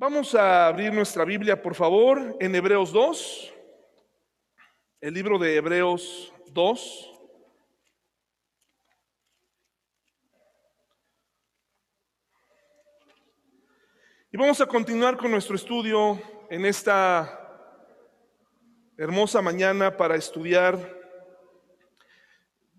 Vamos a abrir nuestra Biblia, por favor, en Hebreos 2, el libro de Hebreos 2. Y vamos a continuar con nuestro estudio en esta hermosa mañana para estudiar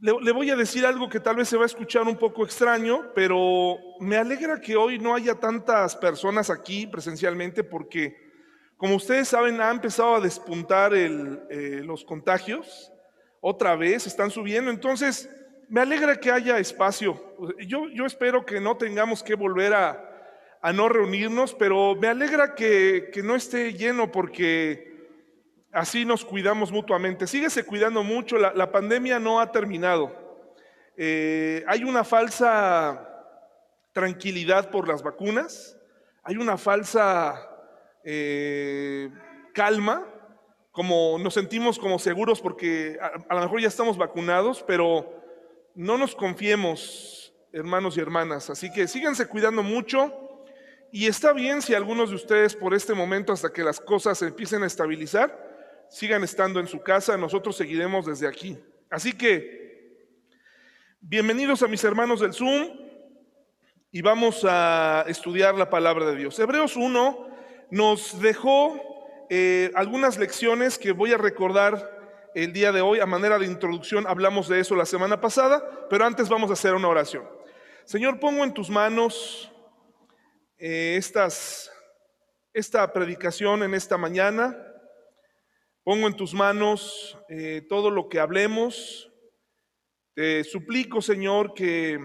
le, voy a decir algo que tal vez se va a escuchar un poco extraño, pero me alegra que hoy no haya tantas personas aquí presencialmente porque, como ustedes saben, ha empezado a despuntar eh, los contagios. Otra vez están subiendo. Entonces, me alegra que haya espacio. Yo, espero que no tengamos que volver a, no reunirnos, pero me alegra que no esté lleno porque Así nos cuidamos mutuamente. Síguese cuidando mucho, la, pandemia no ha terminado. Eh, hay una falsa tranquilidad por las vacunas, hay una falsa eh, calma, como nos sentimos como seguros porque a, lo mejor ya estamos vacunados, pero no nos confiemos, hermanos y hermanas. Así que síganse cuidando mucho. Y está bien si algunos de ustedes por este momento, hasta que las cosas empiecen a estabilizar, sigan estando en su casa, nosotros seguiremos desde aquí. Así que, bienvenidos a mis hermanos del Zoom y vamos a estudiar la palabra de Dios. Hebreos 1 nos dejó eh, algunas lecciones que voy a recordar el día de hoy. A manera de introducción hablamos de eso la semana pasada, pero antes vamos a hacer una oración. Señor, pongo en tus manos eh, estas, esta predicación en esta mañana. Pongo en tus manos eh, todo lo que hablemos. Te suplico, Señor, que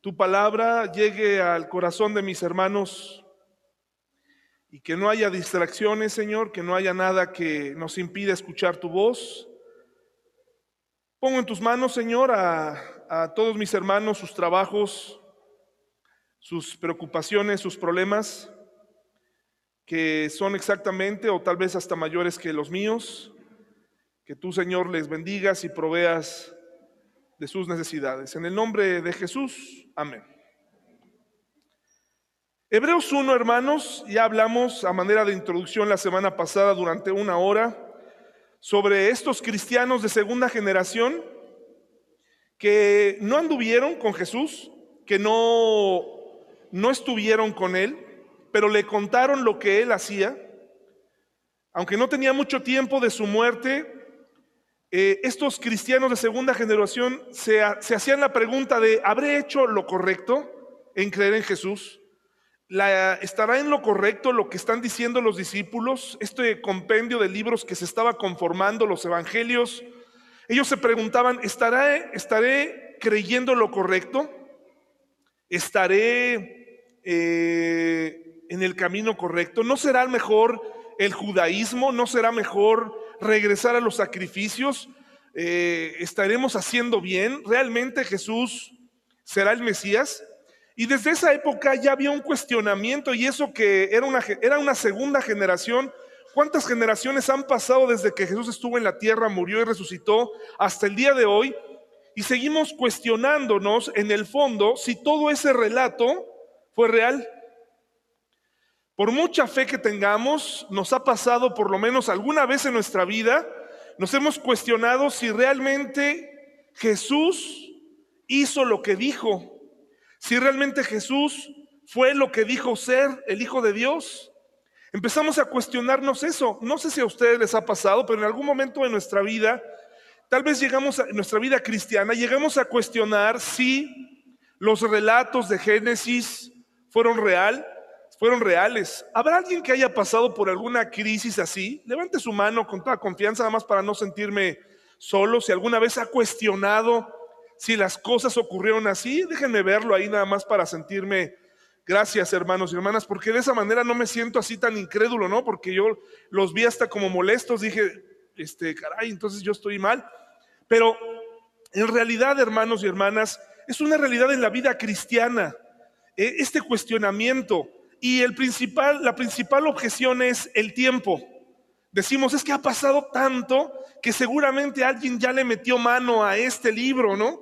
tu palabra llegue al corazón de mis hermanos y que no haya distracciones, Señor, que no haya nada que nos impida escuchar tu voz. Pongo en tus manos, Señor, a, a todos mis hermanos, sus trabajos, sus preocupaciones, sus problemas que son exactamente o tal vez hasta mayores que los míos. Que tú, Señor, les bendigas y proveas de sus necesidades. En el nombre de Jesús, amén. Hebreos 1, hermanos, ya hablamos a manera de introducción la semana pasada durante una hora sobre estos cristianos de segunda generación que no anduvieron con Jesús, que no, no estuvieron con Él, pero le contaron lo que él hacía. Aunque no tenía mucho tiempo de su muerte, eh, estos cristianos de segunda generación se, hacían la pregunta de, ¿habré hecho lo correcto en creer en Jesús? ¿Estará en lo correcto lo que están diciendo los discípulos? Este compendio de libros que se estaba conformando, los evangelios. Ellos se preguntaban, ¿estaré, estaré creyendo lo correcto? ¿Estaré eh, en el camino correcto? ¿No será mejor el judaísmo? ¿No será mejor regresar a los sacrificios? Eh, ¿Estaremos haciendo bien? ¿Realmente Jesús será el Mesías? Y desde esa época ya había un cuestionamiento y eso que era una, era una segunda generación. ¿Cuántas generaciones han pasado desde que Jesús estuvo en la tierra, murió y resucitó hasta el día de hoy? Y seguimos cuestionándonos en el fondo si todo ese relato fue real. Por mucha fe que tengamos, nos ha pasado por lo menos alguna vez en nuestra vida, nos hemos cuestionado si realmente Jesús hizo lo que dijo, si realmente Jesús fue lo que dijo ser el Hijo de Dios. Empezamos a cuestionarnos eso. No sé si a ustedes les ha pasado, pero en algún momento de nuestra vida, tal vez llegamos a nuestra vida cristiana, llegamos a cuestionar si los relatos de Génesis fueron real, fueron reales. ¿Habrá alguien que haya pasado por alguna crisis así? Levante su mano con toda confianza, nada más para no sentirme solo. Si alguna vez ha cuestionado si las cosas ocurrieron así, déjenme verlo ahí nada más para sentirme. Gracias, hermanos y hermanas, porque de esa manera no me siento así tan incrédulo, ¿no? Porque yo los vi hasta como molestos, dije, este, caray, entonces yo estoy mal. Pero en realidad, hermanos y hermanas, es una realidad en la vida cristiana. Eh, este cuestionamiento, y el principal, la principal objeción es el tiempo. Decimos, es que ha pasado tanto que seguramente alguien ya le metió mano a este libro, ¿no?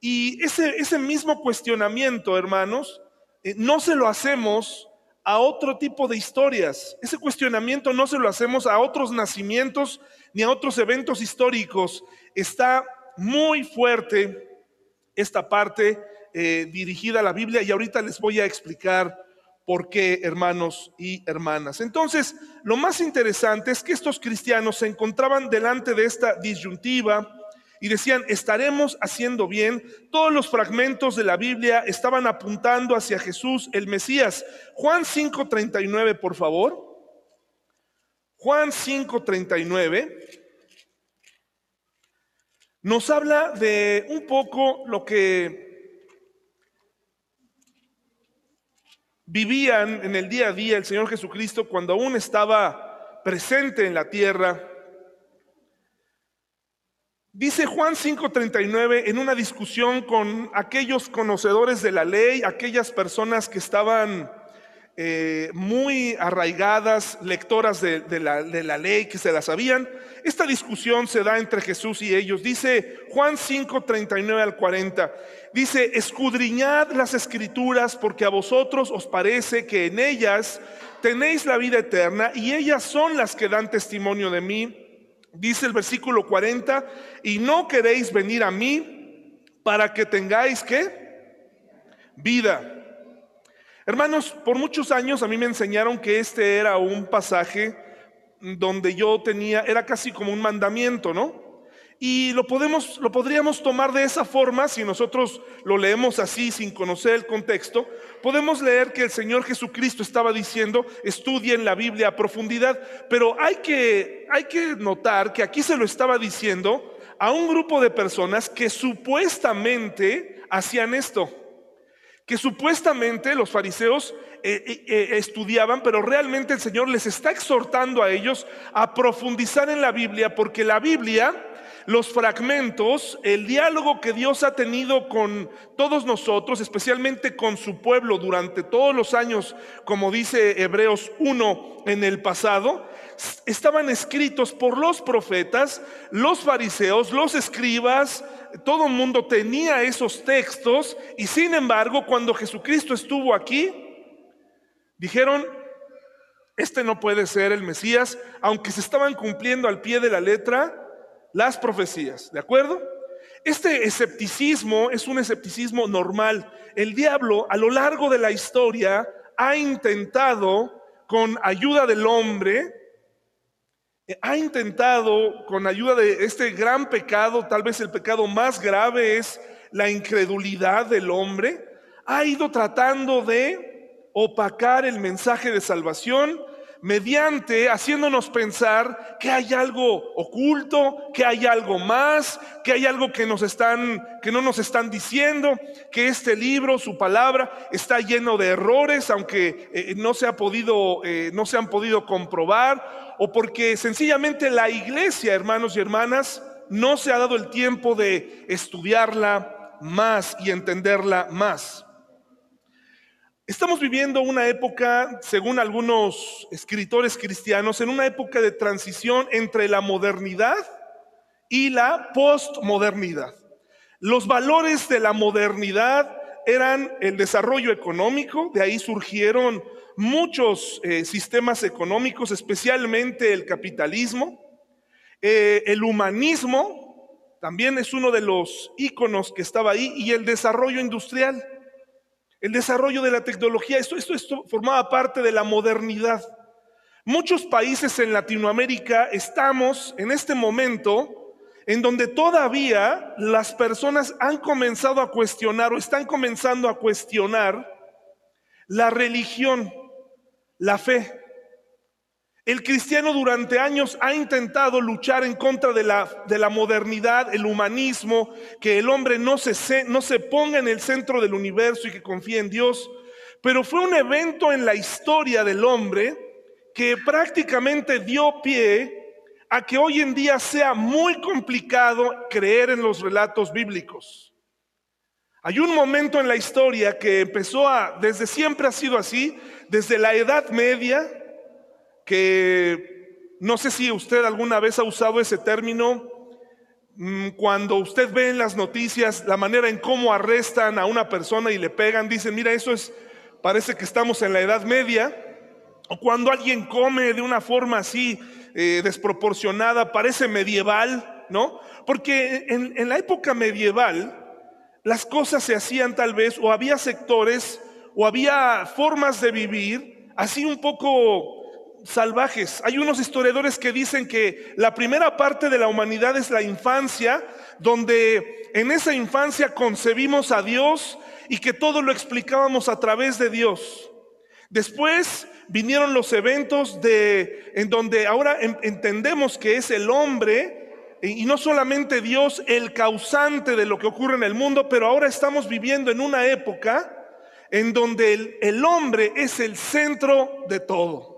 Y ese, mismo cuestionamiento, hermanos, eh, no se lo hacemos a otro tipo de historias. Ese cuestionamiento no se lo hacemos a otros nacimientos ni a otros eventos históricos. Está muy fuerte esta parte eh, dirigida a la Biblia y ahorita les voy a explicar por qué, hermanos y hermanas. Entonces, lo más interesante es que estos cristianos se encontraban delante de esta disyuntiva y decían, estaremos haciendo bien. Todos los fragmentos de la Biblia estaban apuntando hacia Jesús, el Mesías. Juan 5:39, por favor. Juan 5:39 nos habla de un poco lo que vivían en el día a día el Señor Jesucristo cuando aún estaba presente en la tierra. Dice Juan 5:39 en una discusión con aquellos conocedores de la ley, aquellas personas que estaban eh, muy arraigadas, lectoras de, la, de la ley, que se la sabían. Esta discusión se da entre Jesús y ellos. Dice Juan 5, 39 al 40. Dice, escudriñad las escrituras porque a vosotros os parece que en ellas tenéis la vida eterna y ellas son las que dan testimonio de mí. Dice el versículo 40, y no queréis venir a mí para que tengáis que vida. Hermanos, por muchos años a mí me enseñaron que este era un pasaje donde yo tenía, era casi como un mandamiento, ¿no? Y lo podemos, lo podríamos tomar de esa forma si nosotros lo leemos así sin conocer el contexto. Podemos leer que el Señor Jesucristo estaba diciendo, estudien la Biblia a profundidad, pero hay que, hay que notar que aquí se lo estaba diciendo a un grupo de personas que supuestamente hacían esto que supuestamente los fariseos eh, eh, eh, estudiaban, pero realmente el Señor les está exhortando a ellos a profundizar en la Biblia, porque la Biblia, los fragmentos, el diálogo que Dios ha tenido con todos nosotros, especialmente con su pueblo durante todos los años, como dice Hebreos 1 en el pasado, estaban escritos por los profetas, los fariseos, los escribas, todo el mundo tenía esos textos y sin embargo cuando Jesucristo estuvo aquí, dijeron, este no puede ser el Mesías, aunque se estaban cumpliendo al pie de la letra las profecías, ¿de acuerdo? Este escepticismo es un escepticismo normal. El diablo a lo largo de la historia ha intentado, con ayuda del hombre, ha intentado, con ayuda de este gran pecado, tal vez el pecado más grave es la incredulidad del hombre, ha ido tratando de opacar el mensaje de salvación mediante haciéndonos pensar que hay algo oculto, que hay algo más, que hay algo que nos están que no nos están diciendo, que este libro, su palabra está lleno de errores, aunque eh, no se ha podido eh, no se han podido comprobar o porque sencillamente la iglesia, hermanos y hermanas, no se ha dado el tiempo de estudiarla más y entenderla más. Estamos viviendo una época, según algunos escritores cristianos, en una época de transición entre la modernidad y la postmodernidad. Los valores de la modernidad eran el desarrollo económico, de ahí surgieron muchos eh, sistemas económicos, especialmente el capitalismo. Eh, el humanismo también es uno de los íconos que estaba ahí y el desarrollo industrial, el desarrollo de la tecnología. Esto, esto, esto formaba parte de la modernidad. Muchos países en Latinoamérica estamos en este momento en donde todavía las personas han comenzado a cuestionar o están comenzando a cuestionar la religión la fe. El cristiano durante años ha intentado luchar en contra de la, de la modernidad, el humanismo, que el hombre no se, no se ponga en el centro del universo y que confíe en Dios. Pero fue un evento en la historia del hombre que prácticamente dio pie a que hoy en día sea muy complicado creer en los relatos bíblicos. Hay un momento en la historia que empezó a, desde siempre ha sido así, desde la Edad Media, que no sé si usted alguna vez ha usado ese término, mm, cuando usted ve en las noticias la manera en cómo arrestan a una persona y le pegan, dicen, mira, eso es parece que estamos en la Edad Media, o cuando alguien come de una forma así eh, desproporcionada, parece medieval, ¿no? Porque en, en la época medieval las cosas se hacían tal vez, o había sectores, o había formas de vivir así un poco salvajes. Hay unos historiadores que dicen que la primera parte de la humanidad es la infancia, donde en esa infancia concebimos a Dios y que todo lo explicábamos a través de Dios. Después vinieron los eventos de en donde ahora entendemos que es el hombre y no solamente Dios el causante de lo que ocurre en el mundo, pero ahora estamos viviendo en una época en donde el, el hombre es el centro de todo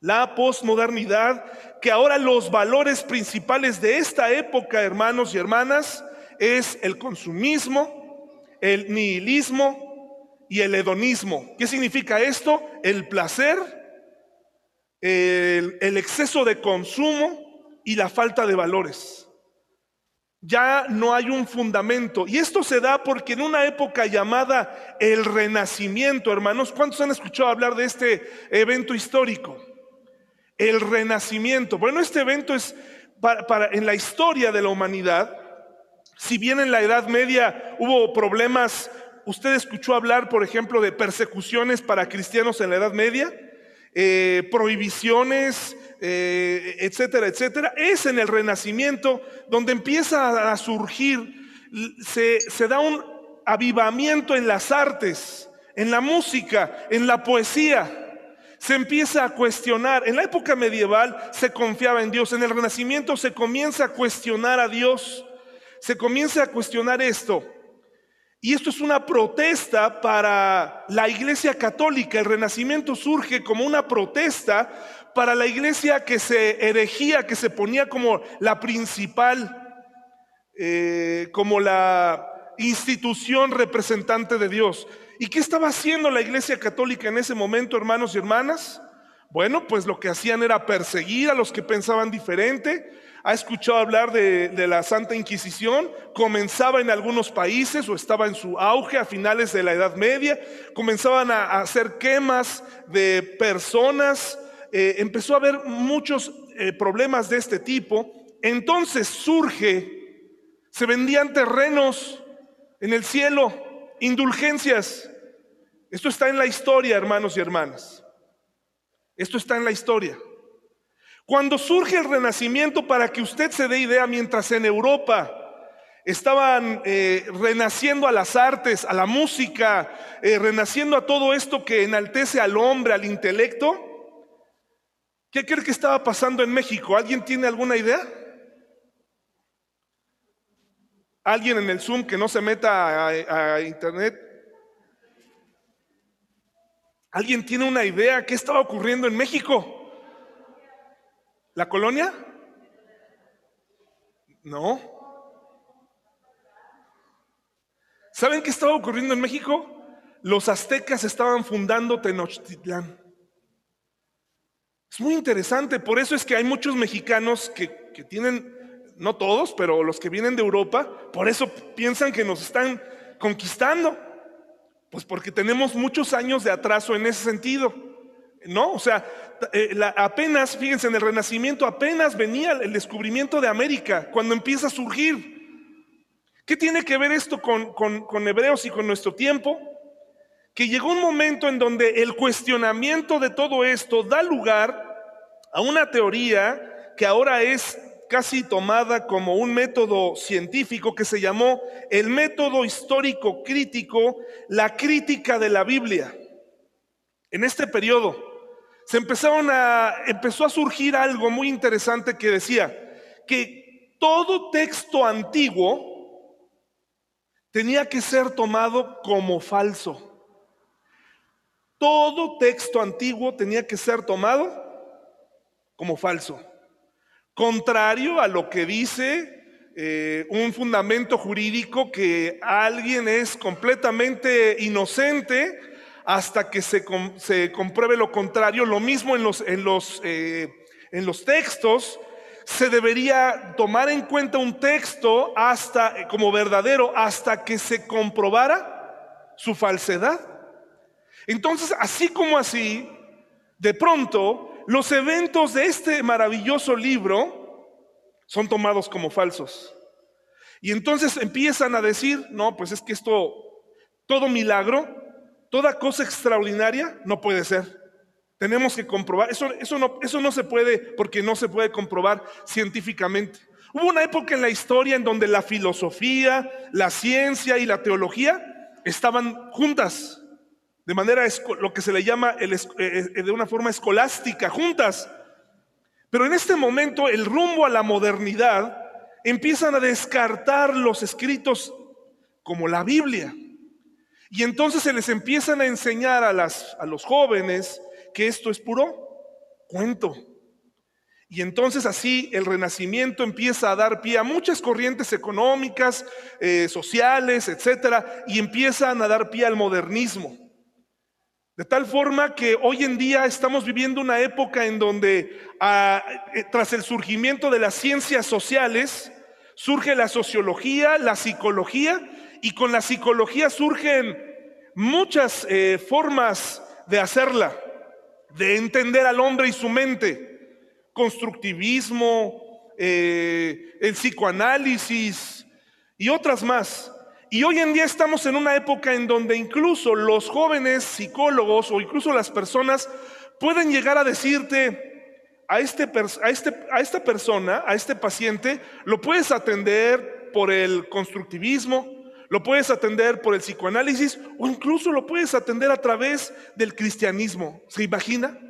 la posmodernidad, que ahora los valores principales de esta época, hermanos y hermanas, es el consumismo, el nihilismo y el hedonismo. ¿Qué significa esto? El placer, el, el exceso de consumo y la falta de valores. Ya no hay un fundamento. Y esto se da porque en una época llamada el Renacimiento, hermanos, ¿cuántos han escuchado hablar de este evento histórico? El renacimiento. Bueno, este evento es para, en la historia de la humanidad. Si bien en la Edad Media hubo problemas, usted escuchó hablar, por ejemplo, de persecuciones para cristianos en la Edad Media, eh, prohibiciones, eh, etcétera, etcétera. Es en el Renacimiento donde empieza a surgir, se, se da un avivamiento en las artes, en la música, en la poesía se empieza a cuestionar. En la época medieval se confiaba en Dios, en el Renacimiento se comienza a cuestionar a Dios, se comienza a cuestionar esto. Y esto es una protesta para la Iglesia Católica. El Renacimiento surge como una protesta para la Iglesia que se erigía, que se ponía como la principal, eh, como la institución representante de Dios. ¿Y qué estaba haciendo la Iglesia Católica en ese momento, hermanos y hermanas? Bueno, pues lo que hacían era perseguir a los que pensaban diferente. Ha escuchado hablar de, la Santa Inquisición. Comenzaba en algunos países o estaba en su auge a finales de la Edad Media. Comenzaban a, hacer quemas de personas. Eh, empezó a haber muchos eh, problemas de este tipo. Entonces surge, se vendían terrenos en el cielo indulgencias. Esto está en la historia, hermanos y hermanas. Esto está en la historia. Cuando surge el renacimiento, para que usted se dé idea, mientras en Europa estaban eh, renaciendo a las artes, a la música, eh, renaciendo a todo esto que enaltece al hombre, al intelecto, ¿qué cree que estaba pasando en México? ¿Alguien tiene alguna idea? Alguien en el Zoom que no se meta a, internet. ¿Alguien tiene una idea qué estaba ocurriendo en México? ¿La colonia? No. ¿Saben qué estaba ocurriendo en México? Los aztecas estaban fundando Tenochtitlán. Es muy interesante, por eso es que hay muchos mexicanos que, que tienen no todos, pero los que vienen de Europa, por eso piensan que nos están conquistando. Pues porque tenemos muchos años de atraso en ese sentido. ¿No? O sea, eh, apenas, fíjense, en el Renacimiento apenas venía el descubrimiento de América, cuando empieza a surgir. ¿Qué tiene que ver esto con, con Hebreos y con nuestro tiempo? Que llegó un momento en donde el cuestionamiento de todo esto da lugar a una teoría que ahora es casi tomada como un método científico que se llamó el método histórico crítico, la crítica de la Biblia. En este periodo se empezaron a, empezó a surgir algo muy interesante que decía que todo texto antiguo tenía que ser tomado como falso. Todo texto antiguo tenía que ser tomado como falso contrario a lo que dice eh, un fundamento jurídico que alguien es completamente inocente hasta que se, compruebe lo contrario. Lo mismo en los, en los, eh, en los textos. Se debería tomar en cuenta un texto hasta como verdadero hasta que se comprobara su falsedad. Entonces, así como así, de pronto, los eventos de este maravilloso libro son tomados como falsos. Y entonces empiezan a decir, no, pues es que esto, todo milagro, toda cosa extraordinaria, no puede ser. Tenemos que comprobar, eso, eso, no, eso no se puede porque no se puede comprobar científicamente. Hubo una época en la historia en donde la filosofía, la ciencia y la teología estaban juntas, de manera lo que se le llama eh, eh, de una forma escolástica, juntas. Pero en este momento el rumbo a la modernidad empiezan a descartar los escritos como la Biblia. Y entonces se les empiezan a enseñar a, las, a los jóvenes que esto es puro cuento. Y entonces así el renacimiento empieza a dar pie a muchas corrientes económicas, eh, sociales, etcétera, y empiezan a dar pie al modernismo. De tal forma que hoy en día estamos viviendo una época en donde ah, eh, tras el surgimiento de las ciencias sociales surge la sociología, la psicología, y con la psicología surgen muchas eh, formas de hacerla de entender al hombre y su mente, constructivismo, eh, el psicoanálisis y otras más. Y hoy en día estamos en una época en donde incluso los jóvenes psicólogos o incluso las personas pueden llegar a decirte, a, este, a, este, a esta persona, a este paciente, lo puedes atender por el constructivismo, lo puedes atender por el psicoanálisis o incluso lo puedes atender a través del cristianismo. ¿Se imagina?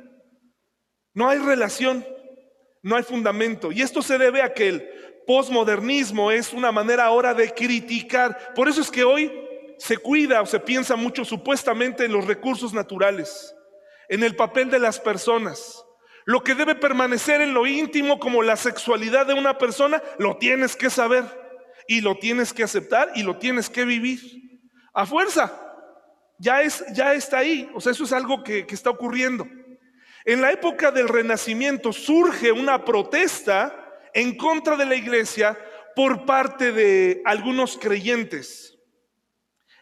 No hay relación, no hay fundamento. Y esto se debe a que el posmodernismo es una manera ahora de criticar. Por eso es que hoy se cuida o se piensa mucho supuestamente en los recursos naturales, en el papel de las personas. Lo que debe permanecer en lo íntimo como la sexualidad de una persona, lo tienes que saber y lo tienes que aceptar y lo tienes que vivir. A fuerza. Ya, es, ya está ahí. O sea, eso es algo que, que está ocurriendo. En la época del Renacimiento surge una protesta en contra de la iglesia por parte de algunos creyentes.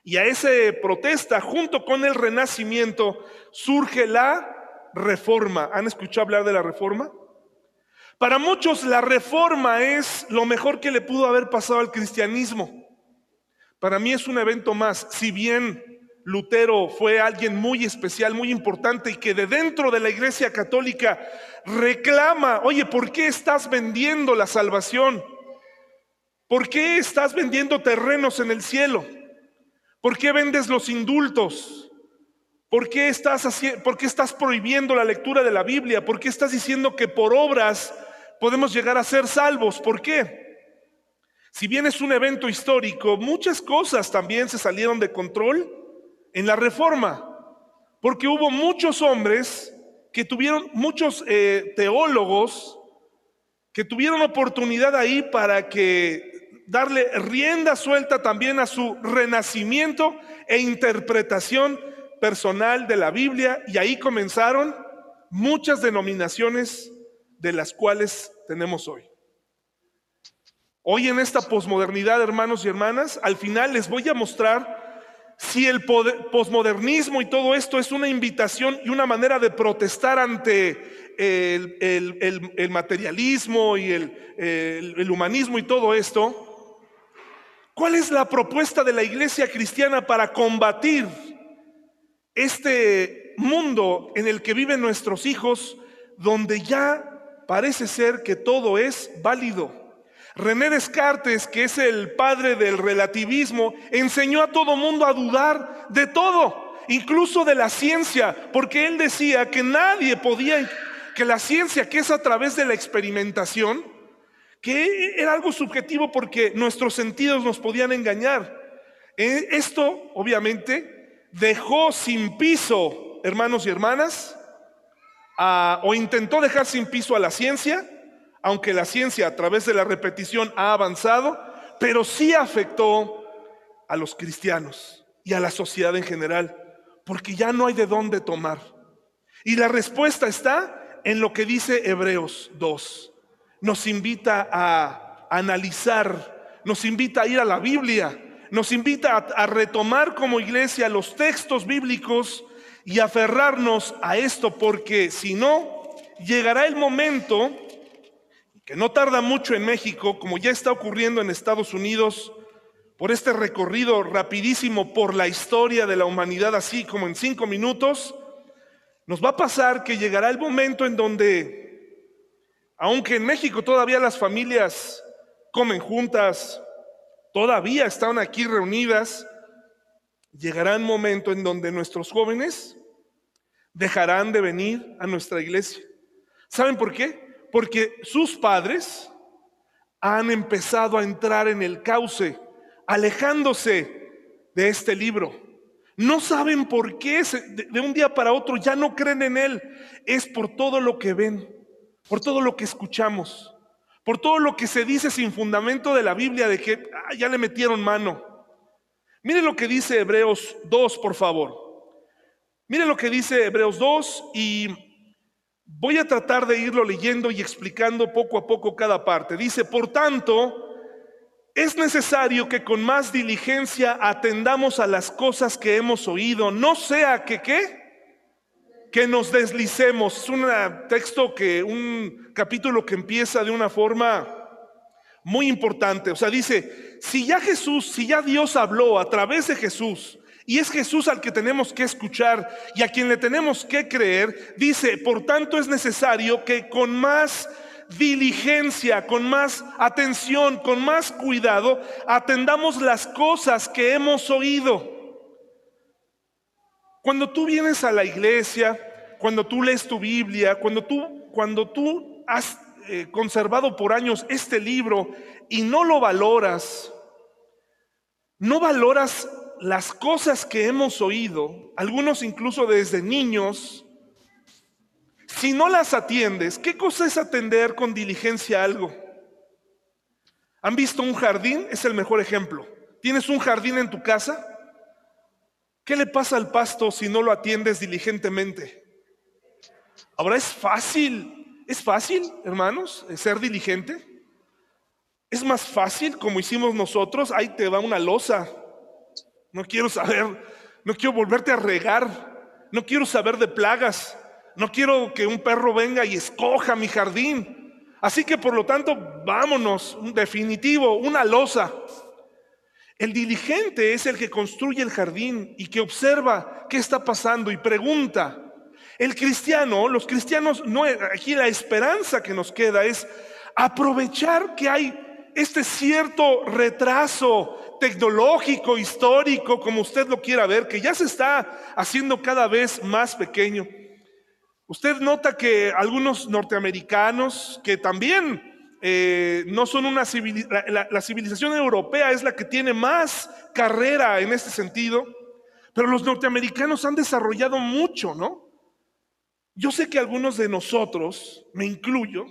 Y a esa protesta, junto con el Renacimiento, surge la reforma. ¿Han escuchado hablar de la reforma? Para muchos la reforma es lo mejor que le pudo haber pasado al cristianismo. Para mí es un evento más, si bien Lutero fue alguien muy especial, muy importante y que de dentro de la iglesia católica reclama, oye, ¿por qué estás vendiendo la salvación? ¿Por qué estás vendiendo terrenos en el cielo? ¿Por qué vendes los indultos? ¿Por qué estás, ¿Por qué estás prohibiendo la lectura de la Biblia? ¿Por qué estás diciendo que por obras podemos llegar a ser salvos. ¿Por qué? Si bien es un evento histórico, muchas cosas también se salieron de control en la reforma, porque hubo muchos hombres que tuvieron, muchos eh, teólogos que tuvieron oportunidad ahí para que darle rienda suelta también a su renacimiento e interpretación personal de la Biblia y ahí comenzaron muchas denominaciones de las cuales tenemos hoy. Hoy en esta posmodernidad, hermanos y hermanas, al final les voy a mostrar si el posmodernismo y todo esto es una invitación y una manera de protestar ante el, materialismo y el humanismo y todo esto. ¿Cuál es la propuesta de la iglesia cristiana para combatir este mundo en el que viven nuestros hijos, donde ya parece ser que todo es válido. René Descartes, que es el padre del relativismo, enseñó a todo mundo a dudar de todo, incluso de la ciencia, porque él decía que nadie podía, que la ciencia, que es a través de la experimentación, que era algo subjetivo porque nuestros sentidos nos podían engañar. Eh, esto, obviamente, dejó sin piso, hermanos y hermanas, o intentó dejar sin piso a la ciencia, aunque la ciencia a través de la repetición ha avanzado, pero sí afectó a los cristianos y a la sociedad en general, porque ya no hay de dónde tomar. Y la respuesta está en lo que dice Hebreos 2. Nos invita a analizar, nos invita a ir a la Biblia, nos invita a, a retomar como iglesia los textos bíblicos y aferrarnos a esto, porque si no, llegará el momento, que no tarda mucho en México, como ya está ocurriendo en Estados Unidos, por este recorrido rapidísimo por la historia de la humanidad, así como en cinco minutos, nos va a pasar que llegará el momento en donde, aunque en México todavía las familias comen juntas, todavía están aquí reunidas, llegará el momento en donde nuestros jóvenes dejarán de venir a nuestra iglesia. ¿Saben por qué? Porque sus padres han empezado a entrar en el cauce, alejándose de este libro. No saben por qué de un día para otro ya no creen en él. Es por todo lo que ven, por todo lo que escuchamos, por todo lo que se dice sin fundamento de la Biblia de que ah, ya le metieron mano. Miren lo que dice Hebreos 2, por favor. Miren lo que dice Hebreos 2 y voy a tratar de irlo leyendo y explicando poco a poco cada parte. Dice, por tanto, es necesario que con más diligencia atendamos a las cosas que hemos oído, no sea que qué, que nos deslicemos. Es un texto que, un capítulo que empieza de una forma muy importante. O sea, dice, si ya Jesús, si ya Dios habló a través de Jesús, y es Jesús al que tenemos que escuchar y a quien le tenemos que creer, dice, por tanto es necesario que con más diligencia, con más atención, con más cuidado, atendamos las cosas que hemos oído. Cuando tú vienes a la iglesia, cuando tú lees tu Biblia, cuando tú, cuando tú has eh, conservado por años este libro y no lo valoras, no valoras las cosas que hemos oído, algunos incluso desde niños, si no las atiendes, ¿qué cosa es atender con diligencia algo? ¿Han visto un jardín? Es el mejor ejemplo. ¿Tienes un jardín en tu casa? ¿Qué le pasa al pasto si no lo atiendes diligentemente? Ahora es fácil ¿Es fácil, hermanos, ser diligente? ¿Es más fácil como hicimos nosotros? Ahí te va una losa. No quiero saber, no quiero volverte a regar, no quiero saber de plagas, no quiero que un perro venga y escoja mi jardín. Así que por lo tanto, vámonos, un definitivo, una losa. El diligente es el que construye el jardín y que observa qué está pasando y pregunta, el cristiano, los cristianos, no, aquí la esperanza que nos queda es aprovechar que hay este cierto retraso tecnológico, histórico, como usted lo quiera ver, que ya se está haciendo cada vez más pequeño. Usted nota que algunos norteamericanos, que también eh, no son una civilización, la civilización europea es la que tiene más carrera en este sentido, pero los norteamericanos han desarrollado mucho, ¿no? Yo sé que algunos de nosotros, me incluyo,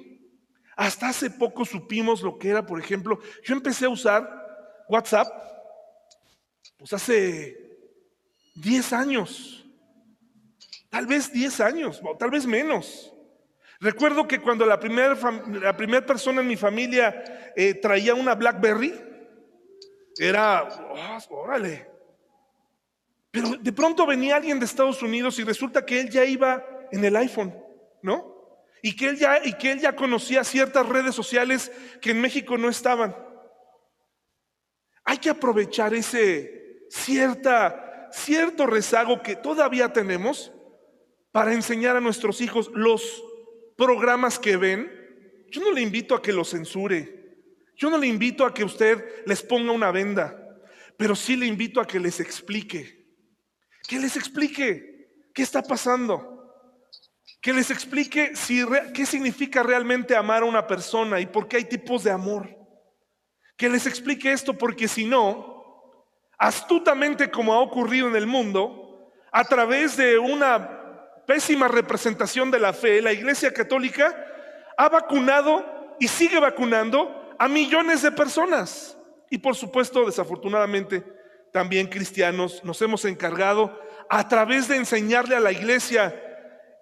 hasta hace poco supimos lo que era, por ejemplo, yo empecé a usar WhatsApp, pues hace 10 años, tal vez 10 años, o tal vez menos. Recuerdo que cuando la primera la persona en mi familia eh, traía una BlackBerry, era, oh, órale. Pero de pronto venía alguien de Estados Unidos y resulta que él ya iba en el iPhone, ¿no? Y que él ya, y que él ya conocía ciertas redes sociales que en México no estaban. Hay que aprovechar ese cierta, cierto rezago que todavía tenemos para enseñar a nuestros hijos los programas que ven. Yo no le invito a que los censure. Yo no le invito a que usted les ponga una venda, pero sí le invito a que les explique. Que les explique qué está pasando que les explique qué significa realmente amar a una persona y por qué hay tipos de amor. Que les explique esto porque si no, astutamente como ha ocurrido en el mundo, a través de una pésima representación de la fe, la Iglesia Católica ha vacunado y sigue vacunando a millones de personas. Y por supuesto, desafortunadamente, también cristianos nos hemos encargado a través de enseñarle a la iglesia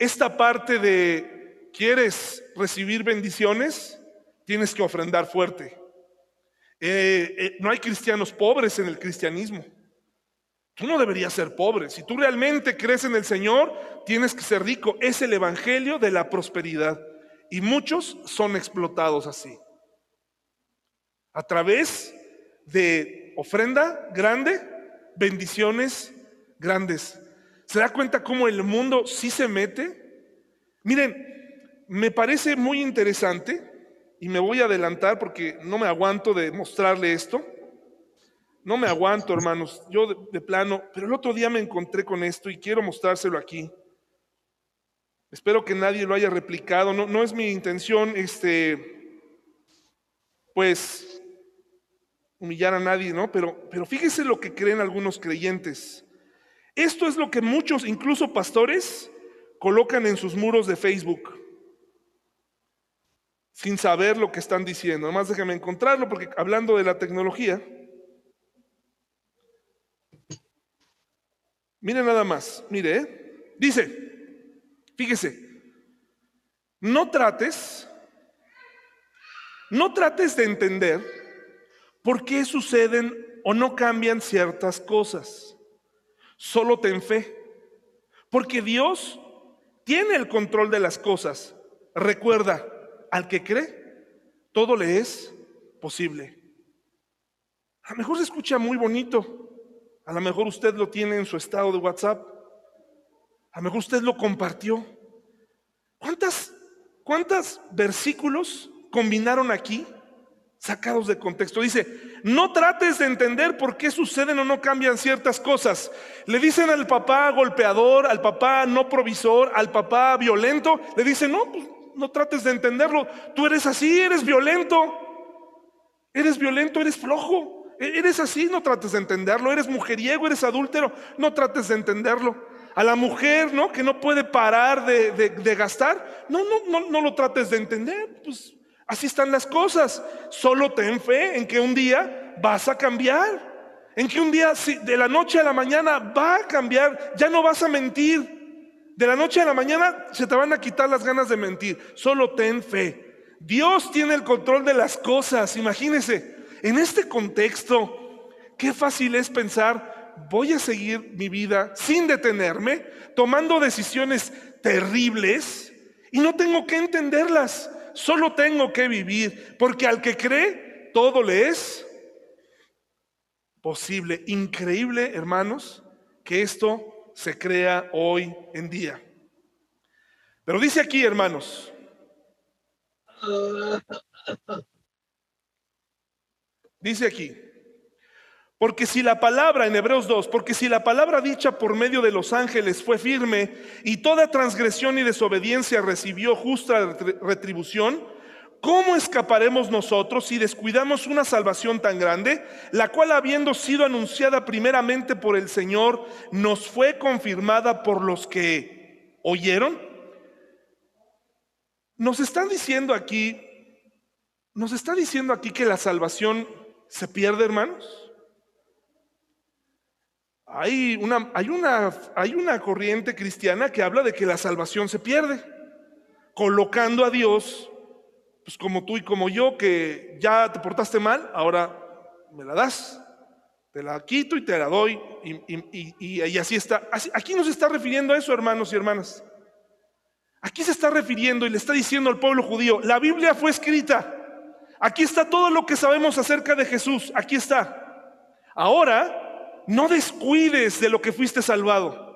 esta parte de, ¿quieres recibir bendiciones? Tienes que ofrendar fuerte. Eh, eh, no hay cristianos pobres en el cristianismo. Tú no deberías ser pobre. Si tú realmente crees en el Señor, tienes que ser rico. Es el Evangelio de la prosperidad. Y muchos son explotados así. A través de ofrenda grande, bendiciones grandes. ¿Se da cuenta cómo el mundo sí se mete? Miren, me parece muy interesante y me voy a adelantar porque no me aguanto de mostrarle esto. No me aguanto, hermanos, yo de, plano, pero el otro día me encontré con esto y quiero mostrárselo aquí. Espero que nadie lo haya replicado, no, no es mi intención, este, pues, humillar a nadie, ¿no? Pero, pero fíjese lo que creen algunos creyentes. Esto es lo que muchos, incluso pastores, colocan en sus muros de Facebook, sin saber lo que están diciendo. Además, déjame encontrarlo, porque hablando de la tecnología, Mire nada más, mire, ¿eh? dice, fíjese, no trates, no trates de entender por qué suceden o no cambian ciertas cosas. Solo ten fe, porque Dios tiene el control de las cosas. Recuerda, al que cree, todo le es posible. A lo mejor se escucha muy bonito, a lo mejor usted lo tiene en su estado de WhatsApp. A lo mejor usted lo compartió. ¿Cuántas, cuántos versículos combinaron aquí sacados de contexto? Dice, no trates de entender por qué suceden o no cambian ciertas cosas. Le dicen al papá golpeador, al papá no provisor, al papá violento. Le dicen, no, pues, no trates de entenderlo. Tú eres así, eres violento. Eres violento, eres flojo. E-, eres así, no trates de entenderlo. Eres mujeriego, eres adúltero, no trates de entenderlo. A la mujer, ¿no? Que no puede parar de, gastar, no, no, no, no lo trates de entender. Pues así están las cosas. Solo ten fe en que un día vas a cambiar. En que un día, de la noche a la mañana, va a cambiar. Ya no vas a mentir. De la noche a la mañana se te van a quitar las ganas de mentir. Solo ten fe. Dios tiene el control de las cosas. Imagínese. En este contexto, qué fácil es pensar, voy a seguir mi vida sin detenerme, tomando decisiones terribles y no tengo que entenderlas, solo tengo que vivir, porque al que cree, todo le es posible. Increíble, hermanos, que esto se crea hoy en día. Pero dice aquí, hermanos, Dice aquí, porque si la palabra, en Hebreos 2, porque si la palabra dicha por medio de los ángeles fue firme y toda transgresión y desobediencia recibió justa retribución, ¿cómo escaparemos nosotros si descuidamos una salvación tan grande, la cual habiendo sido anunciada primeramente por el Señor, nos fue confirmada por los que oyeron? Nos están diciendo aquí, nos está diciendo aquí que la salvación se pierde, hermanos. Hay una, hay, una, hay una corriente cristiana que habla de que la salvación se pierde, colocando a Dios, pues como tú y como yo, que ya te portaste mal, ahora me la das, te la quito y te la doy, y, así está. aquí no se está refiriendo a eso, hermanos y hermanas. Aquí se está refiriendo y le está diciendo al pueblo judío, la Biblia fue escrita Aquí está todo lo que sabemos acerca de Jesús. Aquí está. Ahora, no descuides de lo que fuiste salvado.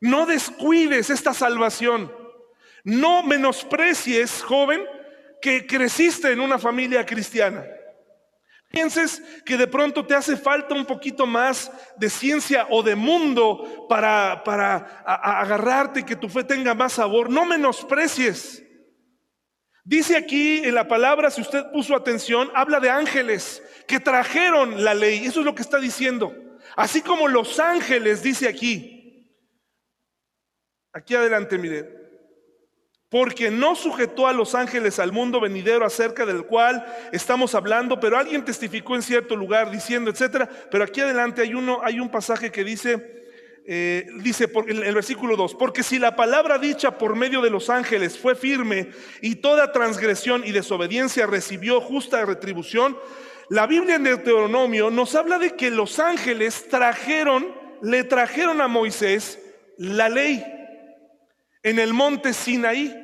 No descuides esta salvación. No menosprecies, joven, que creciste en una familia cristiana. Pienses que de pronto te hace falta un poquito más de ciencia o de mundo para, para agarrarte y que tu fe tenga más sabor. No menosprecies. Dice aquí en la palabra, si usted puso atención, habla de ángeles que trajeron la ley. Eso es lo que está diciendo. Así como los ángeles, dice aquí. Aquí adelante, mire. Porque no sujetó a los ángeles al mundo venidero acerca del cual estamos hablando, pero alguien testificó en cierto lugar diciendo, etcétera. Pero aquí adelante hay uno, hay un pasaje que dice, eh, dice por, el, el versículo 2, porque si la palabra dicha por medio de los ángeles fue firme y toda transgresión y desobediencia recibió justa retribución, la Biblia en Deuteronomio nos habla de que los ángeles trajeron le trajeron a Moisés la ley en el monte Sinaí.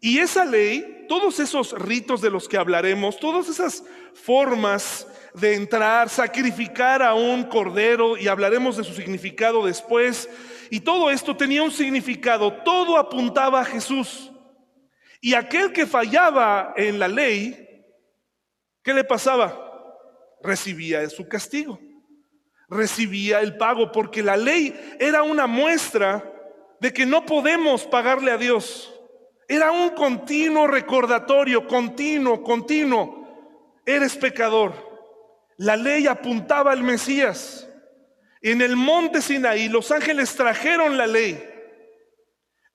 Y esa ley, todos esos ritos de los que hablaremos, todas esas formas de entrar, sacrificar a un cordero, y hablaremos de su significado después, y todo esto tenía un significado, todo apuntaba a Jesús. Y aquel que fallaba en la ley, ¿qué le pasaba? Recibía su castigo, recibía el pago, porque la ley era una muestra de que no podemos pagarle a Dios. Era un continuo recordatorio, continuo, continuo. Eres pecador. La ley apuntaba al Mesías. En el monte Sinaí los ángeles trajeron la ley.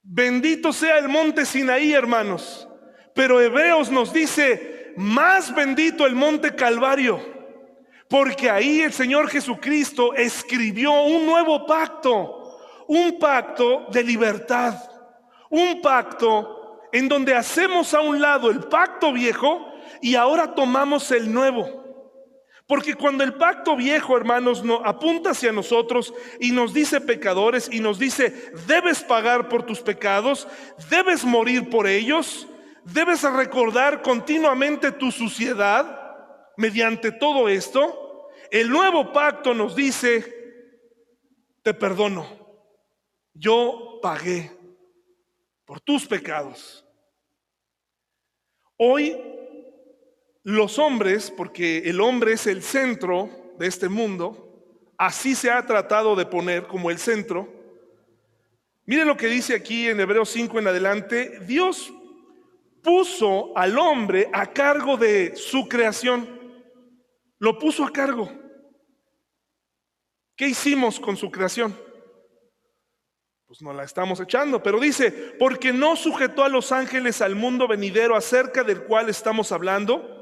Bendito sea el monte Sinaí, hermanos. Pero Hebreos nos dice, más bendito el monte Calvario, porque ahí el Señor Jesucristo escribió un nuevo pacto, un pacto de libertad, un pacto en donde hacemos a un lado el pacto viejo y ahora tomamos el nuevo. Porque cuando el pacto viejo, hermanos, no, apunta hacia nosotros y nos dice pecadores y nos dice, debes pagar por tus pecados, debes morir por ellos, debes recordar continuamente tu suciedad mediante todo esto, el nuevo pacto nos dice, te perdono, yo pagué por tus pecados. Hoy los hombres, porque el hombre es el centro de este mundo, así se ha tratado de poner como el centro. Miren lo que dice aquí en Hebreos 5 en adelante, Dios puso al hombre a cargo de su creación, lo puso a cargo. ¿Qué hicimos con su creación? Pues no la estamos echando, pero dice, porque no sujetó a los ángeles al mundo venidero acerca del cual estamos hablando,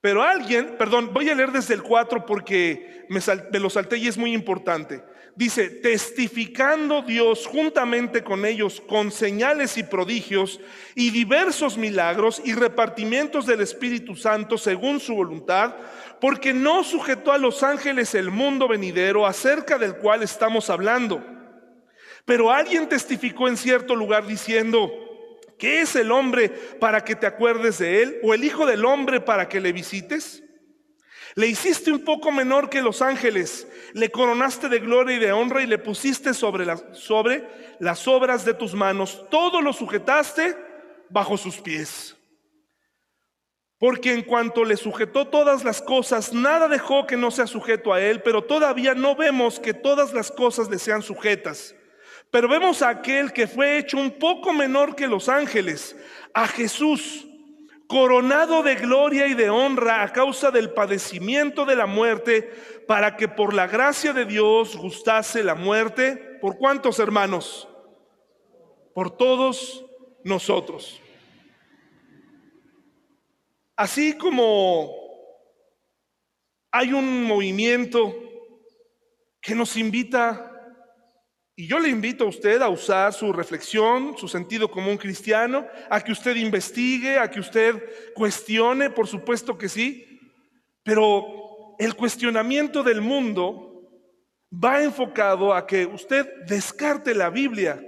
pero alguien, perdón, voy a leer desde el 4 porque me, lo salté y es muy importante. Dice, testificando Dios juntamente con ellos con señales y prodigios y diversos milagros y repartimientos del Espíritu Santo según su voluntad, porque no sujetó a los ángeles el mundo venidero acerca del cual estamos hablando. Pero alguien testificó en cierto lugar diciendo, ¿Qué es el hombre para que te acuerdes de él? ¿O el Hijo del Hombre para que le visites? Le hiciste un poco menor que los ángeles, le coronaste de gloria y de honra y le pusiste sobre, sobre las obras de tus manos. Todo lo sujetaste bajo sus pies. Porque en cuanto le sujetó todas las cosas, nada dejó que no sea sujeto a él, pero todavía no vemos que todas las cosas le sean sujetas. Pero vemos a aquel que fue hecho un poco menor que los ángeles, a Jesús, coronado de gloria y de honra a causa del padecimiento de la muerte, para que por la gracia de Dios gustase la muerte. ¿Por cuántos hermanos? Por todos nosotros. Así como hay un movimiento que nos invita y yo le invito a usted a usar su reflexión, su sentido común cristiano, a que usted investigue, a que usted cuestione, por supuesto que sí, pero el cuestionamiento del mundo va enfocado a que usted descarte la Biblia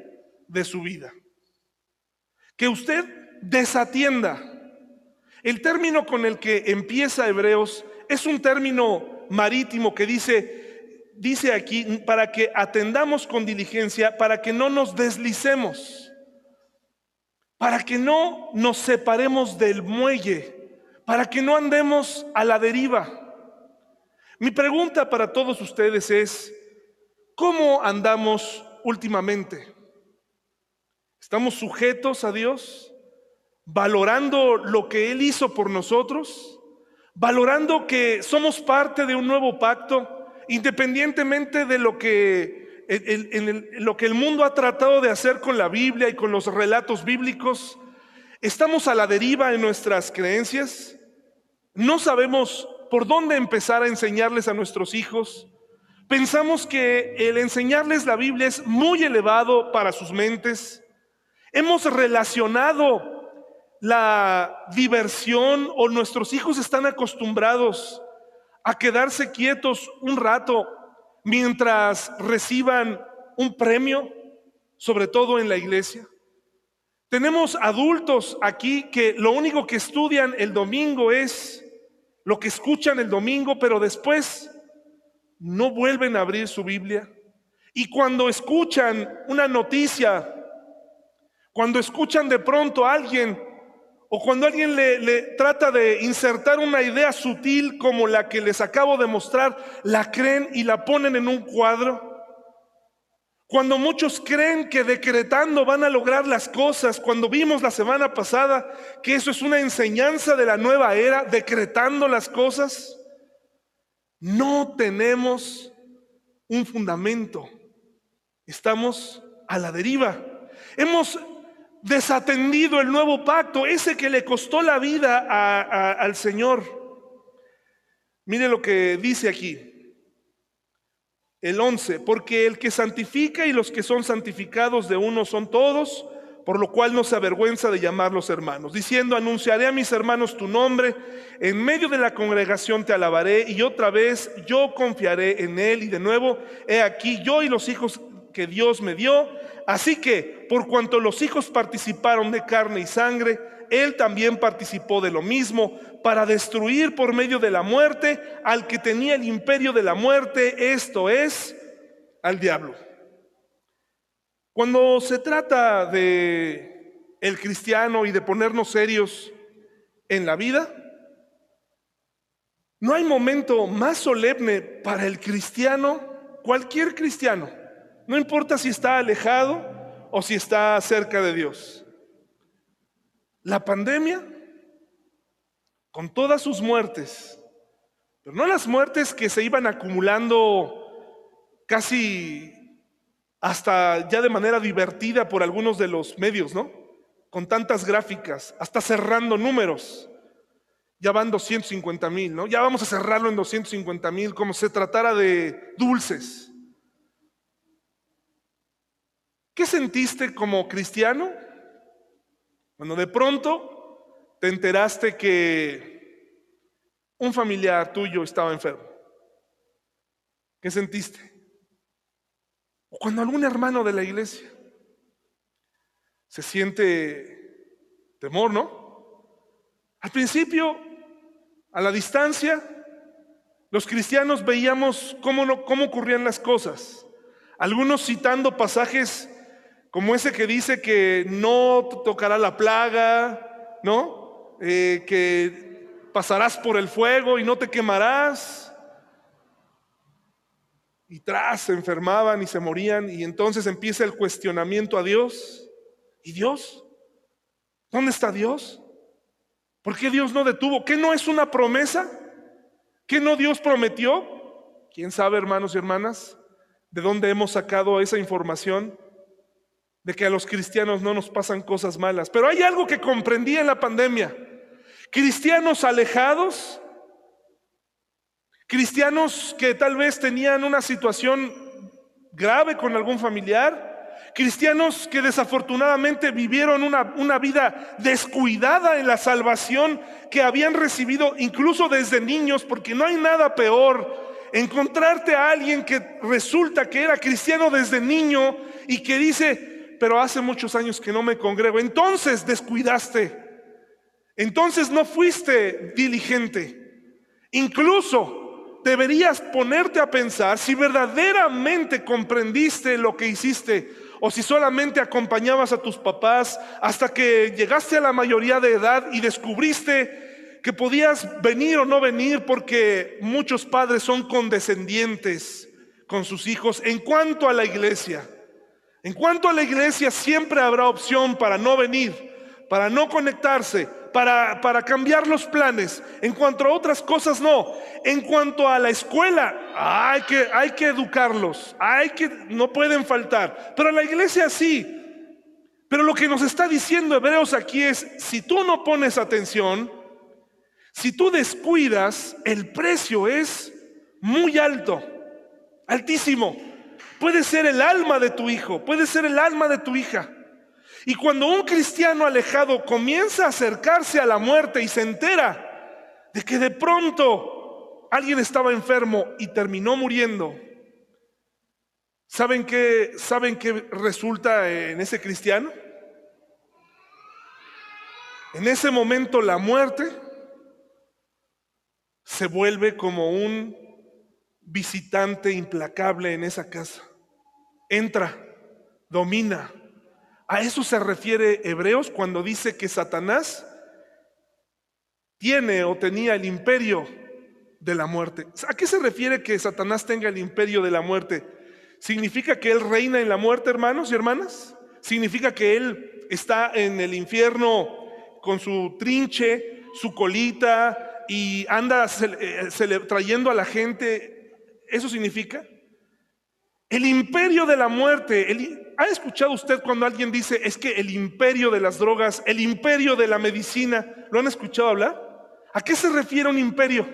de su vida, que usted desatienda. El término con el que empieza Hebreos es un término marítimo que dice dice aquí, para que atendamos con diligencia, para que no nos deslicemos, para que no nos separemos del muelle, para que no andemos a la deriva. Mi pregunta para todos ustedes es, ¿cómo andamos últimamente? ¿Estamos sujetos a Dios? ¿Valorando lo que Él hizo por nosotros? ¿Valorando que somos parte de un nuevo pacto? Independientemente de lo que, el, lo que el mundo ha tratado de hacer con la Biblia y con los relatos bíblicos, estamos a la deriva en nuestras creencias, no sabemos por dónde empezar a enseñarles a nuestros hijos, pensamos que el enseñarles la Biblia es muy elevado para sus mentes, hemos relacionado la diversión o nuestros hijos están acostumbrados a quedarse quietos un rato mientras reciban un premio, sobre todo en la iglesia. Tenemos adultos aquí que lo único que estudian el domingo es lo que escuchan el domingo, pero después no vuelven a abrir su Biblia. Y cuando escuchan una noticia, cuando escuchan de pronto a alguien o cuando alguien le, trata de insertar una idea sutil como la que les acabo de mostrar, la creen y la ponen en un cuadro. Cuando muchos creen que decretando van a lograr las cosas, cuando vimos la semana pasada que eso es una enseñanza de la nueva era, decretando las cosas, no tenemos un fundamento. Estamos a la deriva. Hemos desatendido el nuevo pacto, ese que le costó la vida al Señor. Mire lo que dice aquí. El 11, porque el que santifica y los que son santificados de uno son todos, por lo cual no se avergüenza de llamarlos hermanos, diciendo, anunciaré a mis hermanos tu nombre, en medio de la congregación te alabaré y otra vez yo confiaré en él y de nuevo, he aquí yo y los hijos que Dios me dio, Así que, por cuanto los hijos participaron de carne y sangre, él también participó de lo mismo para destruir por medio de la muerte al que tenía el imperio de la muerte, esto es, al diablo. Cuando se trata de el cristiano y de ponernos serios en la vida, no hay momento más solemne para el cristiano, cualquier cristiano, no importa si está alejado o si está cerca de Dios. La pandemia, con todas sus muertes, pero no las muertes que se iban acumulando casi hasta ya de manera divertida por algunos de los medios, ¿no? Con tantas gráficas, hasta cerrando números. Ya van 250 mil, ¿no? Ya vamos a cerrarlo en 250 mil, como se tratara de dulces. ¿Qué sentiste como cristiano? Cuando de pronto te enteraste que un familiar tuyo estaba enfermo. ¿Qué sentiste? O cuando algún hermano de la iglesia se siente temor, ¿no? Al principio, a la distancia, los cristianos veíamos cómo, no, cómo ocurrían las cosas. Algunos citando pasajes como ese que dice que no tocará la plaga, ¿no? Eh, que pasarás por el fuego y no te quemarás. Y tras se enfermaban y se morían y entonces empieza el cuestionamiento a Dios. ¿Y Dios? ¿Dónde está Dios? ¿Por qué Dios no detuvo? ¿Qué no es una promesa? ¿Qué no Dios prometió? ¿Quién sabe, hermanos y hermanas, de dónde hemos sacado esa información? De que a los cristianos no nos pasan cosas malas. Pero hay algo que comprendí en la pandemia. Cristianos alejados, cristianos que tal vez tenían una situación grave con algún familiar, cristianos que desafortunadamente vivieron una, una, vida descuidada en la salvación que habían recibido incluso desde niños, porque no hay nada peor encontrarte a alguien que resulta que era cristiano desde niño y que dice, pero hace muchos años que no me congrego. Entonces descuidaste. Entonces no fuiste diligente. Incluso deberías ponerte a pensar si verdaderamente comprendiste lo que hiciste o si solamente acompañabas a tus papás hasta que llegaste a la mayoría de edad y descubriste que podías venir o no venir porque muchos padres son condescendientes con sus hijos en cuanto a la iglesia. En cuanto a la iglesia, siempre habrá opción para no venir, para no conectarse, para, para, cambiar los planes. En cuanto a otras cosas, no. En cuanto a la escuela, hay que, hay que educarlos, hay que, no pueden faltar. Pero la iglesia sí. Pero lo que nos está diciendo Hebreos aquí es, si tú no pones atención, si tú descuidas, el precio es muy alto, altísimo. Puede ser el alma de tu hijo, puede ser el alma de tu hija. Y cuando un cristiano alejado comienza a acercarse a la muerte y se entera de que de pronto alguien estaba enfermo y terminó muriendo, ¿Saben qué, ¿Saben qué resulta en ese cristiano? En ese momento la muerte se vuelve como un visitante implacable en esa casa. Entra, domina. A eso se refiere Hebreos cuando dice que Satanás tiene o tenía el imperio de la muerte. ¿A qué se refiere que Satanás tenga el imperio de la muerte? ¿Significa que él reina en la muerte, hermanos y hermanas? ¿Significa que él está en el infierno con su trinche, su colita y anda eh, trayendo a la gente. ¿Eso significa? El imperio de la muerte. ¿Ha escuchado usted cuando alguien dice es que el imperio de las drogas, el imperio de la medicina, ¿lo han escuchado hablar? ¿A qué se refiere un imperio?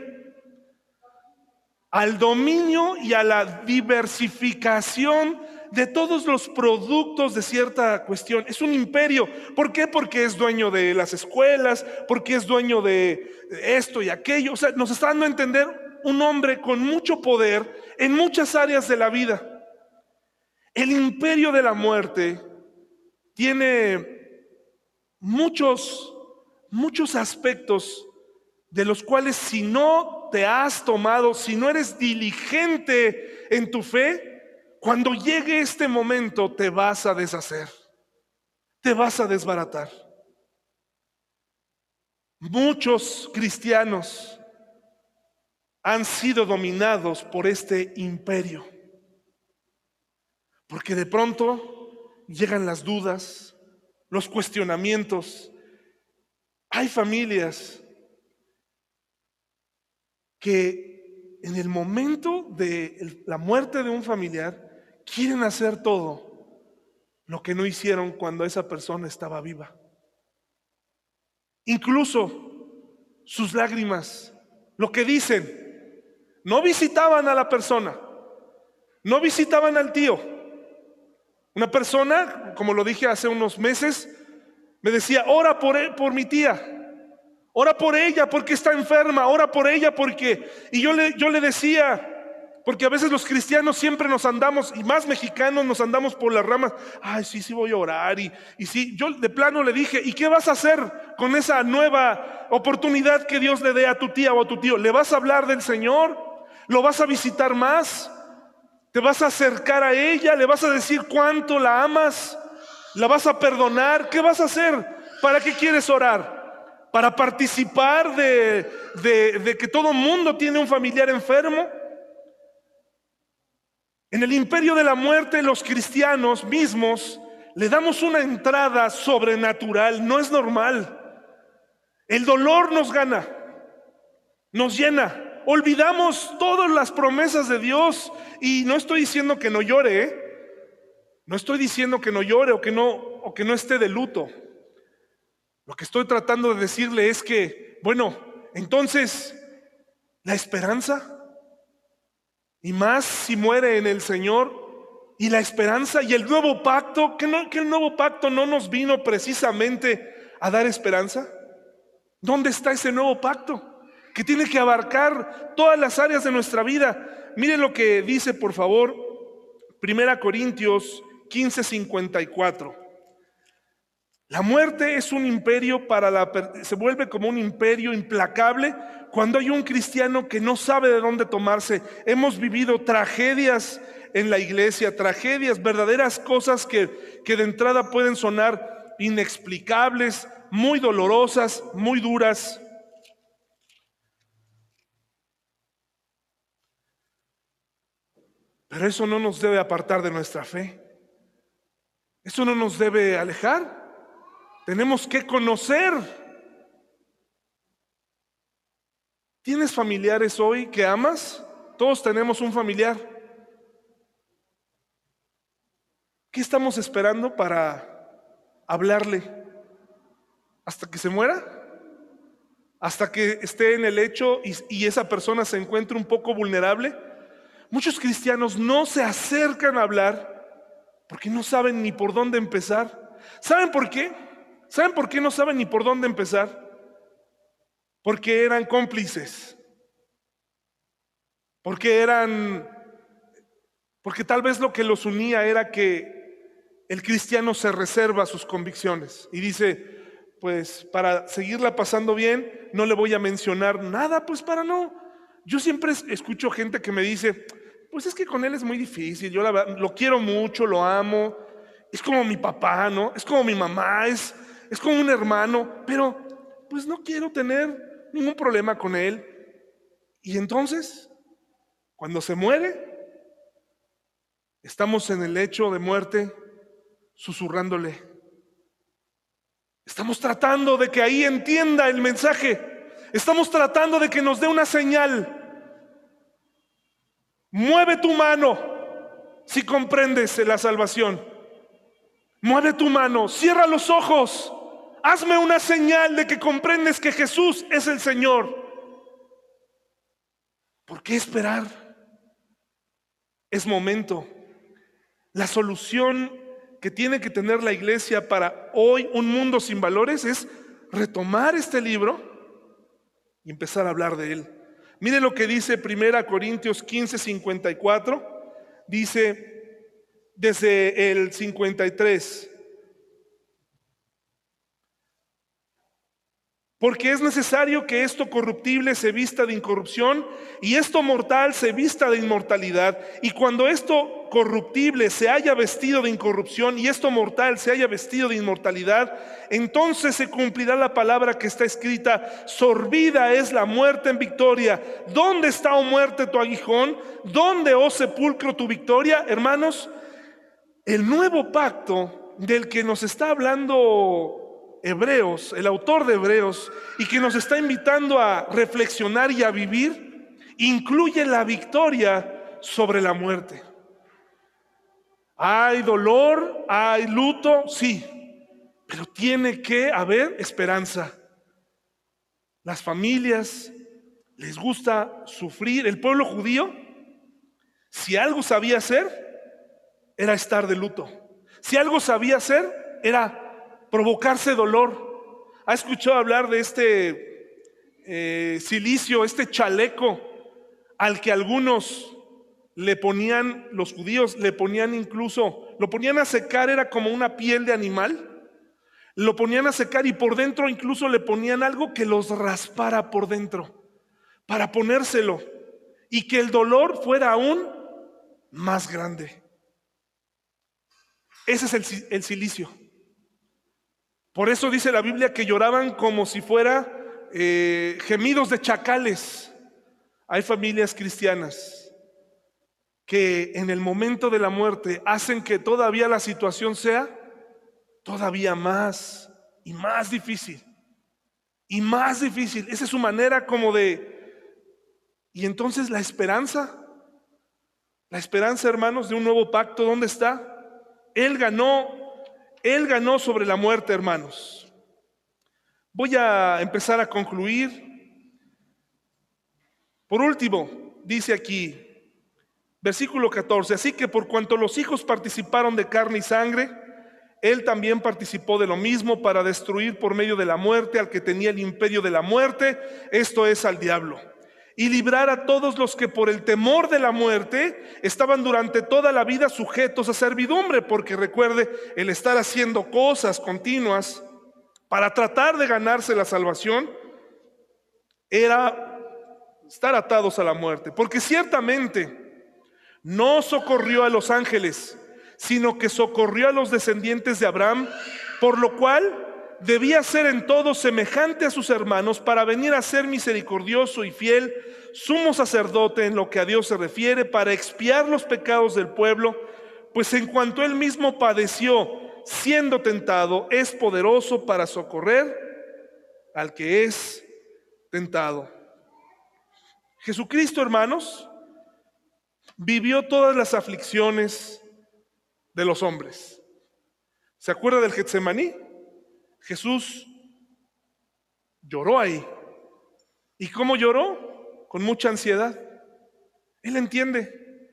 Al dominio y a la diversificación de todos los productos de cierta cuestión. Es un imperio. ¿Por qué? Porque es dueño de las escuelas, porque es dueño de esto y aquello. O sea, nos está dando a entender un hombre con mucho poder en muchas áreas de la vida. El imperio de la muerte tiene muchos, muchos aspectos de los cuales si no te has tomado, si no eres diligente en tu fe, cuando llegue este momento te vas a deshacer, te vas a desbaratar. Muchos cristianos han sido dominados por este imperio, porque de pronto llegan las dudas, los cuestionamientos. Hay familias que en el momento de la muerte de un familiar quieren hacer todo lo que no hicieron cuando esa persona estaba viva. Incluso sus lágrimas, lo que dicen, no visitaban a la persona, no visitaban al tío. Una persona, como lo dije hace unos meses, me decía, ora por, e-, por mi tía, ora por ella porque está enferma, ora por ella porque... Y yo le, yo le decía, porque a veces los cristianos siempre nos andamos, y más mexicanos nos andamos por las ramas. Ay, sí, sí voy a orar. Y, y sí, yo de plano le dije, ¿y qué vas a hacer con esa nueva oportunidad que Dios le dé a tu tía o a tu tío? ¿Le vas a hablar del Señor? ¿Lo vas a visitar más? ¿Te vas a acercar a ella? ¿Le vas a decir cuánto la amas? ¿La vas a perdonar? ¿Qué vas a hacer? ¿Para qué quieres orar? ¿Para participar de, de, que todo mundo tiene un familiar enfermo? En el imperio de la muerte los cristianos mismos le damos una entrada sobrenatural, no es normal. El dolor nos gana, nos llena. Olvidamos todas las promesas de Dios y no estoy diciendo que no llore, ¿eh? no estoy diciendo que no llore o que no, o que no esté de luto. Lo que estoy tratando de decirle es que, bueno, entonces, la esperanza y más si muere en el Señor y la esperanza y el nuevo pacto, que, no, que el nuevo pacto no nos vino precisamente a dar esperanza. ¿Dónde está ese nuevo pacto? Que tiene que abarcar todas las áreas de nuestra vida. Miren lo que dice, por favor, Primera Corintios 15:54. La muerte es un imperio para la se vuelve como un imperio implacable cuando hay un cristiano que no sabe de dónde tomarse. Hemos vivido tragedias en la iglesia, tragedias, verdaderas cosas que, que de entrada pueden sonar inexplicables, muy dolorosas, muy duras. Pero eso no nos debe apartar de nuestra fe. Eso no nos debe alejar. Tenemos que conocer. ¿Tienes familiares hoy que amas? Todos tenemos un familiar. ¿Qué estamos esperando para hablarle? ¿Hasta que se muera? ¿Hasta que esté en el hecho y, y esa persona se encuentre un poco vulnerable? Muchos cristianos no se acercan a hablar porque no saben ni por dónde empezar. ¿Saben por qué? ¿Saben por qué no saben ni por dónde empezar? Porque eran cómplices. Porque eran Porque tal vez lo que los unía era que el cristiano se reserva sus convicciones y dice, pues para seguirla pasando bien, no le voy a mencionar nada, pues para no. Yo siempre escucho gente que me dice, pues es que con él es muy difícil, yo lo quiero mucho, lo amo, es como mi papá, ¿no? Es como mi mamá, es, es como un hermano, pero pues no quiero tener ningún problema con él. Y entonces, cuando se muere, Estamos en el lecho de muerte susurrándole. Estamos tratando de que ahí entienda el mensaje. Estamos tratando de que nos dé una señal. Mueve tu mano si comprendes la salvación. Mueve tu mano, cierra los ojos. Hazme una señal de que comprendes que Jesús es el Señor. ¿Por qué esperar? Es momento la solución que tiene que tener la iglesia para hoy un mundo sin valores es retomar este libro y empezar a hablar de él. Mire lo que dice 1 Corintios 15, 54. Dice desde el 53. Porque es necesario que esto corruptible se vista de incorrupción y esto mortal se vista de inmortalidad. Y cuando esto corruptible se haya vestido de incorrupción y esto mortal se haya vestido de inmortalidad, entonces se cumplirá la palabra que está escrita, sorbida es la muerte en victoria. ¿Dónde está, oh muerte, tu aguijón? ¿Dónde, oh sepulcro, tu victoria? Hermanos, el nuevo pacto del que nos está hablando Hebreos, el autor de Hebreos, y que nos está invitando a reflexionar y a vivir, incluye la victoria sobre la muerte. Hay dolor, hay luto, sí, pero tiene que haber esperanza. Las familias les gusta sufrir. El pueblo judío, si algo sabía hacer, era estar de luto. Si algo sabía hacer, era provocarse dolor. ¿Ha escuchado hablar de este eh, silicio, este chaleco al que algunos le ponían, los judíos le ponían incluso, lo ponían a secar, era como una piel de animal? Lo ponían a secar y por dentro incluso le ponían algo que los raspara por dentro, para ponérselo y que el dolor fuera aún más grande. Ese es el, el silicio. Por eso dice la Biblia que lloraban como si fuera eh, gemidos de chacales. Hay familias cristianas que en el momento de la muerte hacen que todavía la situación sea todavía más y más difícil. Y más difícil. Esa es su manera como de... Y entonces la esperanza, la esperanza, hermanos, de un nuevo pacto, ¿dónde está? Él ganó él ganó sobre la muerte, hermanos. Voy a empezar a concluir. Por último, dice aquí, versículo 14, así que por cuanto los hijos participaron de carne y sangre, él también participó de lo mismo para destruir por medio de la muerte al que tenía el imperio de la muerte, esto es al diablo y librar a todos los que por el temor de la muerte estaban durante toda la vida sujetos a servidumbre, porque recuerde, el estar haciendo cosas continuas para tratar de ganarse la salvación era estar atados a la muerte, porque ciertamente no socorrió a los ángeles, sino que socorrió a los descendientes de Abraham, por lo cual debía ser en todo semejante a sus hermanos para venir a ser misericordioso y fiel, sumo sacerdote en lo que a Dios se refiere, para expiar los pecados del pueblo, pues en cuanto él mismo padeció siendo tentado, es poderoso para socorrer al que es tentado. Jesucristo, hermanos, vivió todas las aflicciones de los hombres. ¿Se acuerda del Getsemaní? Jesús lloró ahí. ¿Y cómo lloró? Con mucha ansiedad. Él entiende.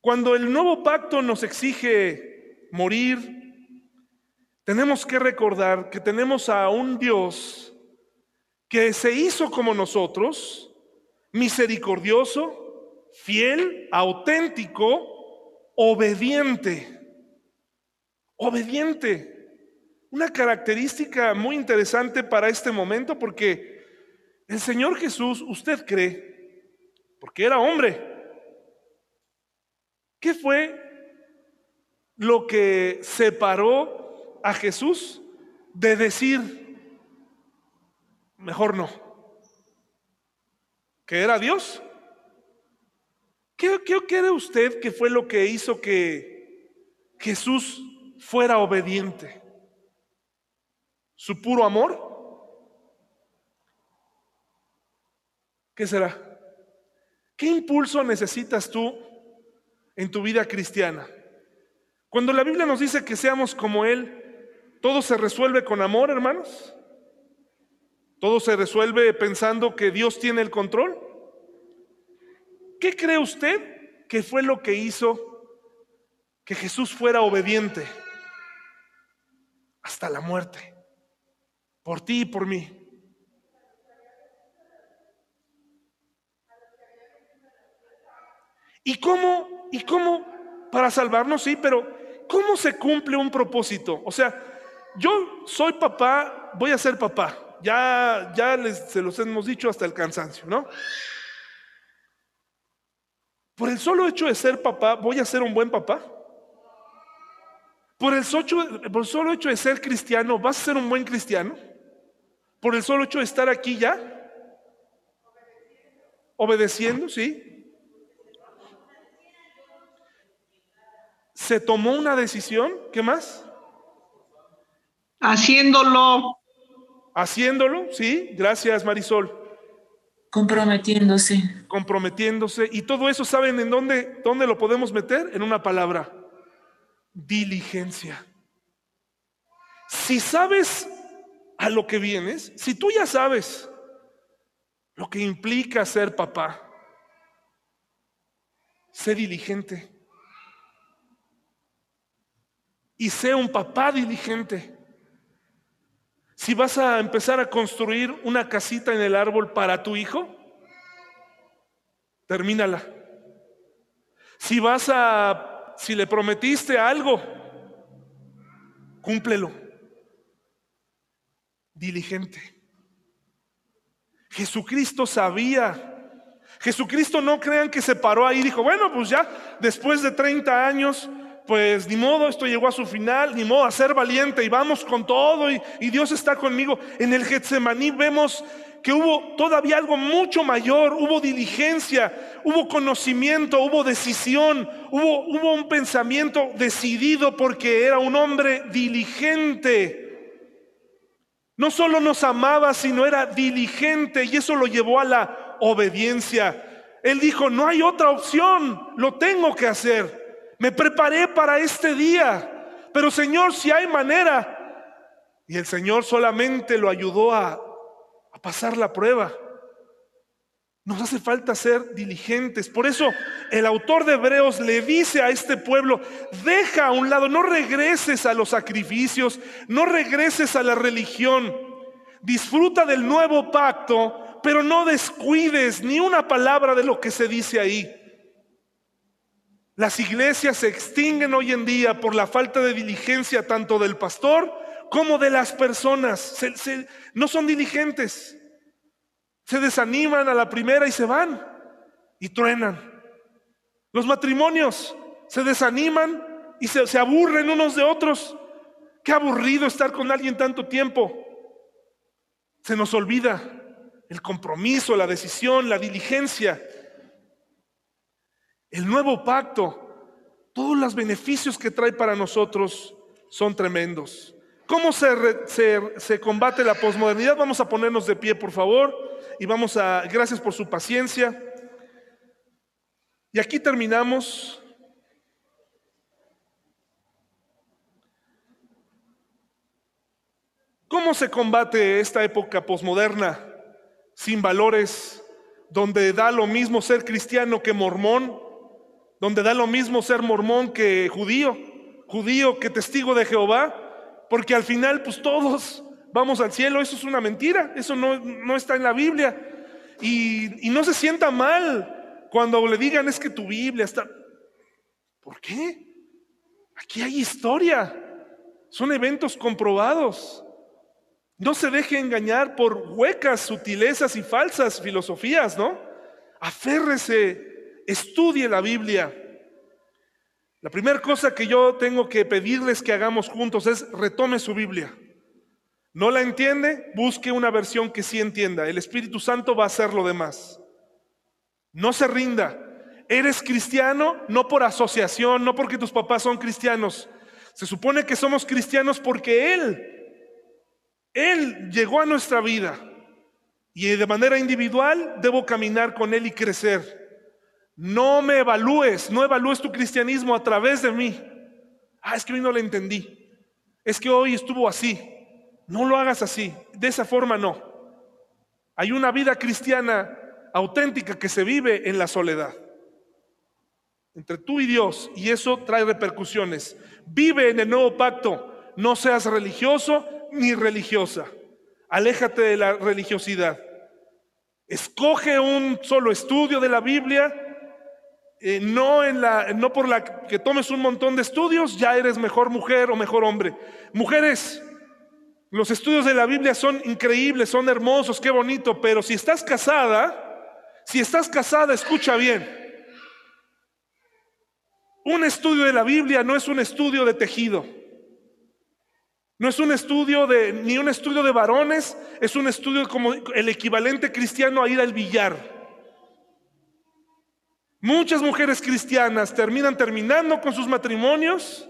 Cuando el nuevo pacto nos exige morir, tenemos que recordar que tenemos a un Dios que se hizo como nosotros, misericordioso, fiel, auténtico, obediente. Obediente. Una característica muy interesante para este momento porque el Señor Jesús, usted cree, porque era hombre, ¿qué fue lo que separó a Jesús de decir, mejor no, que era Dios? ¿Qué, qué cree usted que fue lo que hizo que Jesús fuera obediente? ¿Su puro amor? ¿Qué será? ¿Qué impulso necesitas tú en tu vida cristiana? Cuando la Biblia nos dice que seamos como Él, ¿todo se resuelve con amor, hermanos? ¿Todo se resuelve pensando que Dios tiene el control? ¿Qué cree usted que fue lo que hizo que Jesús fuera obediente hasta la muerte? Por ti y por mí. ¿Y cómo? ¿Y cómo? Para salvarnos, sí, pero ¿cómo se cumple un propósito? O sea, yo soy papá, voy a ser papá. Ya, ya les, se los hemos dicho hasta el cansancio, ¿no? Por el solo hecho de ser papá, ¿voy a ser un buen papá? Por el, por el solo hecho de ser cristiano, ¿vas a ser un buen cristiano? Por el solo hecho de estar aquí ya? Obedeciendo, sí. Se tomó una decisión, ¿qué más? Haciéndolo. Haciéndolo, sí, gracias Marisol. Comprometiéndose. Comprometiéndose. Y todo eso, ¿saben en dónde, dónde lo podemos meter? En una palabra. Diligencia. Si sabes a lo que vienes, si tú ya sabes lo que implica ser papá, sé diligente. Y sé un papá diligente. Si vas a empezar a construir una casita en el árbol para tu hijo, termínala. Si vas a, si le prometiste algo, cúmplelo diligente. Jesucristo sabía. Jesucristo no crean que se paró ahí y dijo, bueno, pues ya después de 30 años, pues ni modo, esto llegó a su final, ni modo a ser valiente y vamos con todo y, Dios está conmigo. En el Getsemaní vemos que hubo todavía algo mucho mayor, hubo diligencia, hubo conocimiento, hubo decisión, hubo un pensamiento decidido porque era un hombre diligente. No solo nos amaba, sino era diligente y eso lo llevó a la obediencia. Él dijo, no hay otra opción, lo tengo que hacer. Me preparé para este día, pero Señor, si hay manera. Y el Señor solamente lo ayudó a, a pasar la prueba. Nos hace falta ser diligentes. Por eso el autor de Hebreos le dice a este pueblo, deja a un lado, no regreses a los sacrificios, no regreses a la religión. Disfruta del nuevo pacto, pero no descuides ni una palabra de lo que se dice ahí. Las iglesias se extinguen hoy en día por la falta de diligencia tanto del pastor como de las personas. no son diligentes. Se desaniman a la primera y se van y truenan. Los matrimonios se desaniman y se, aburren unos de otros. Qué aburrido estar con alguien tanto tiempo. Se nos olvida el compromiso, la decisión, la diligencia. El nuevo pacto, todos los beneficios que trae para nosotros son tremendos. ¿Cómo se, se, combate la posmodernidad? Vamos a ponernos de pie, por favor, y vamos a, gracias por su paciencia. Y aquí terminamos. ¿Cómo se combate esta época posmoderna sin valores, donde da lo mismo ser cristiano que mormón, donde da lo mismo ser mormón que judío, judío que testigo de Jehová? porque al final pues todos vamos al cielo, eso es una mentira, eso no, está en la Biblia. Y, y, no se sienta mal cuando le digan es que tu Biblia está... ¿Por qué? Aquí hay historia. Son eventos comprobados. No se deje engañar por huecas sutilezas y falsas filosofías, ¿no? Aférrese, estudie la Biblia. La primera cosa que yo tengo que pedirles que hagamos juntos es retome su Biblia. ¿No la entiende? Busque una versión que sí entienda. El Espíritu Santo va a hacer lo demás. No se rinda. Eres cristiano no por asociación, no porque tus papás son cristianos. Se supone que somos cristianos porque Él, Él llegó a nuestra vida. Y de manera individual debo caminar con Él y crecer. No me evalúes, no evalúes tu cristianismo a través de mí. Ah, es que hoy no lo entendí. Es que hoy estuvo así. No lo hagas así, de esa forma no. Hay una vida cristiana auténtica que se vive en la soledad. Entre tú y Dios, y eso trae repercusiones. Vive en el nuevo pacto, no seas religioso ni religiosa. Aléjate de la religiosidad. Escoge un solo estudio de la Biblia, eh, no, en la, no por la que tomes un montón de estudios, ya eres mejor mujer o mejor hombre. Mujeres, los estudios de la Biblia son increíbles, son hermosos, qué bonito, pero si estás casada, si estás casada, escucha bien. Un estudio de la Biblia no es un estudio de tejido. No es un estudio de, ni un estudio de varones, es un estudio como el equivalente cristiano a ir al billar. Muchas mujeres cristianas terminan terminando con sus matrimonios.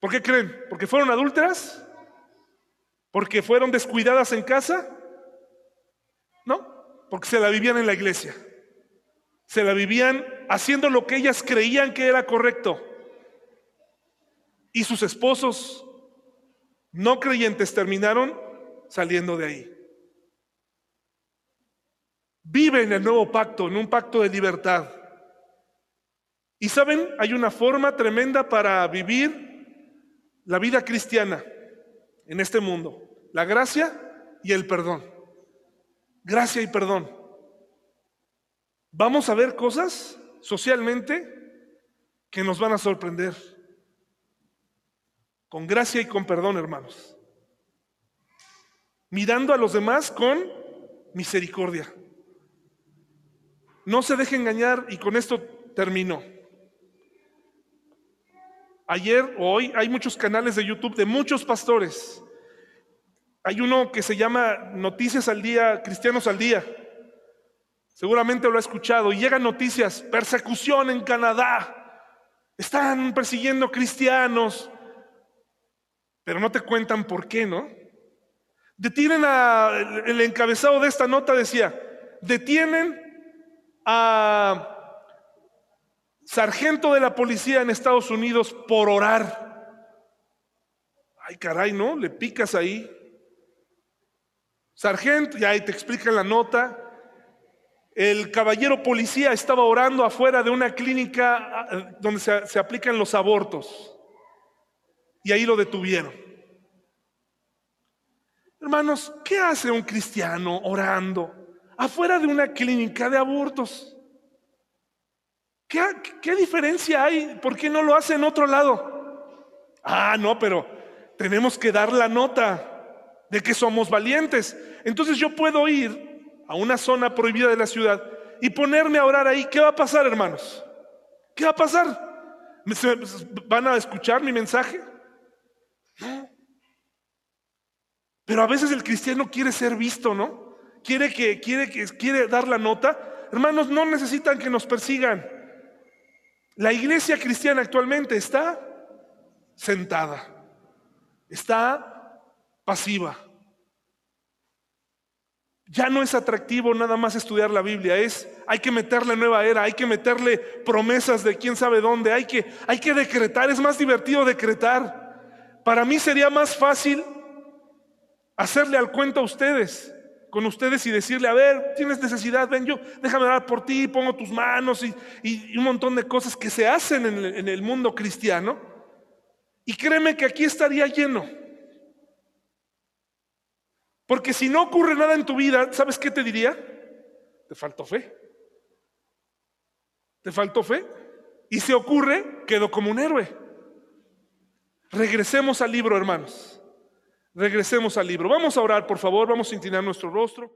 ¿Por qué creen? ¿Porque fueron adúlteras? ¿Porque fueron descuidadas en casa? No, porque se la vivían en la iglesia. Se la vivían haciendo lo que ellas creían que era correcto. Y sus esposos no creyentes terminaron saliendo de ahí. Vive en el nuevo pacto, en un pacto de libertad. Y saben, hay una forma tremenda para vivir la vida cristiana en este mundo. La gracia y el perdón. Gracia y perdón. Vamos a ver cosas socialmente que nos van a sorprender. Con gracia y con perdón, hermanos. Mirando a los demás con misericordia. No se deje engañar y con esto termino. Ayer o hoy hay muchos canales de YouTube de muchos pastores. Hay uno que se llama Noticias al Día, Cristianos al Día. Seguramente lo ha escuchado. Y llegan noticias, persecución en Canadá. Están persiguiendo cristianos. Pero no te cuentan por qué, ¿no? Detienen a, el encabezado de esta nota decía, detienen a sargento de la policía en Estados Unidos por orar. Ay, caray, ¿no? Le picas ahí. Sargento, ya ahí te explica la nota. El caballero policía estaba orando afuera de una clínica ah, donde se, se aplican los abortos. Y ahí lo detuvieron. Hermanos, ¿qué hace un cristiano orando afuera de una clínica de abortos? ¿Qué, diferencia hay? ¿Por qué no lo hace en otro lado? Ah, no, pero tenemos que dar la nota de que somos valientes. Entonces yo puedo ir a una zona prohibida de la ciudad y ponerme a orar ahí. ¿Qué va a pasar, hermanos? ¿Qué va a pasar? ¿Van a escuchar mi mensaje? No. Pero a veces el cristiano quiere ser visto, ¿no? Quiere que quiere que quiere dar la nota. Hermanos, no necesitan que nos persigan. La iglesia cristiana actualmente está sentada, está pasiva. Ya no es atractivo nada más estudiar la Biblia, es hay que meterle nueva era, hay que meterle promesas de quién sabe dónde, hay que hay que decretar, es más divertido decretar. Para mí sería más fácil hacerle al cuento a ustedes con ustedes y decirle, a ver, tienes necesidad, ven yo, déjame orar por ti, pongo tus manos y, un montón de cosas que se hacen en el, en el mundo cristiano. Y créeme que aquí estaría lleno. Porque si no ocurre nada en tu vida, ¿sabes qué te diría? Te faltó fe. ¿Te faltó fe? y se ocurre, quedó como un héroe. Regresemos al libro, hermanos. Regresemos al libro. Vamos a orar, por favor, vamos a inclinar nuestro rostro.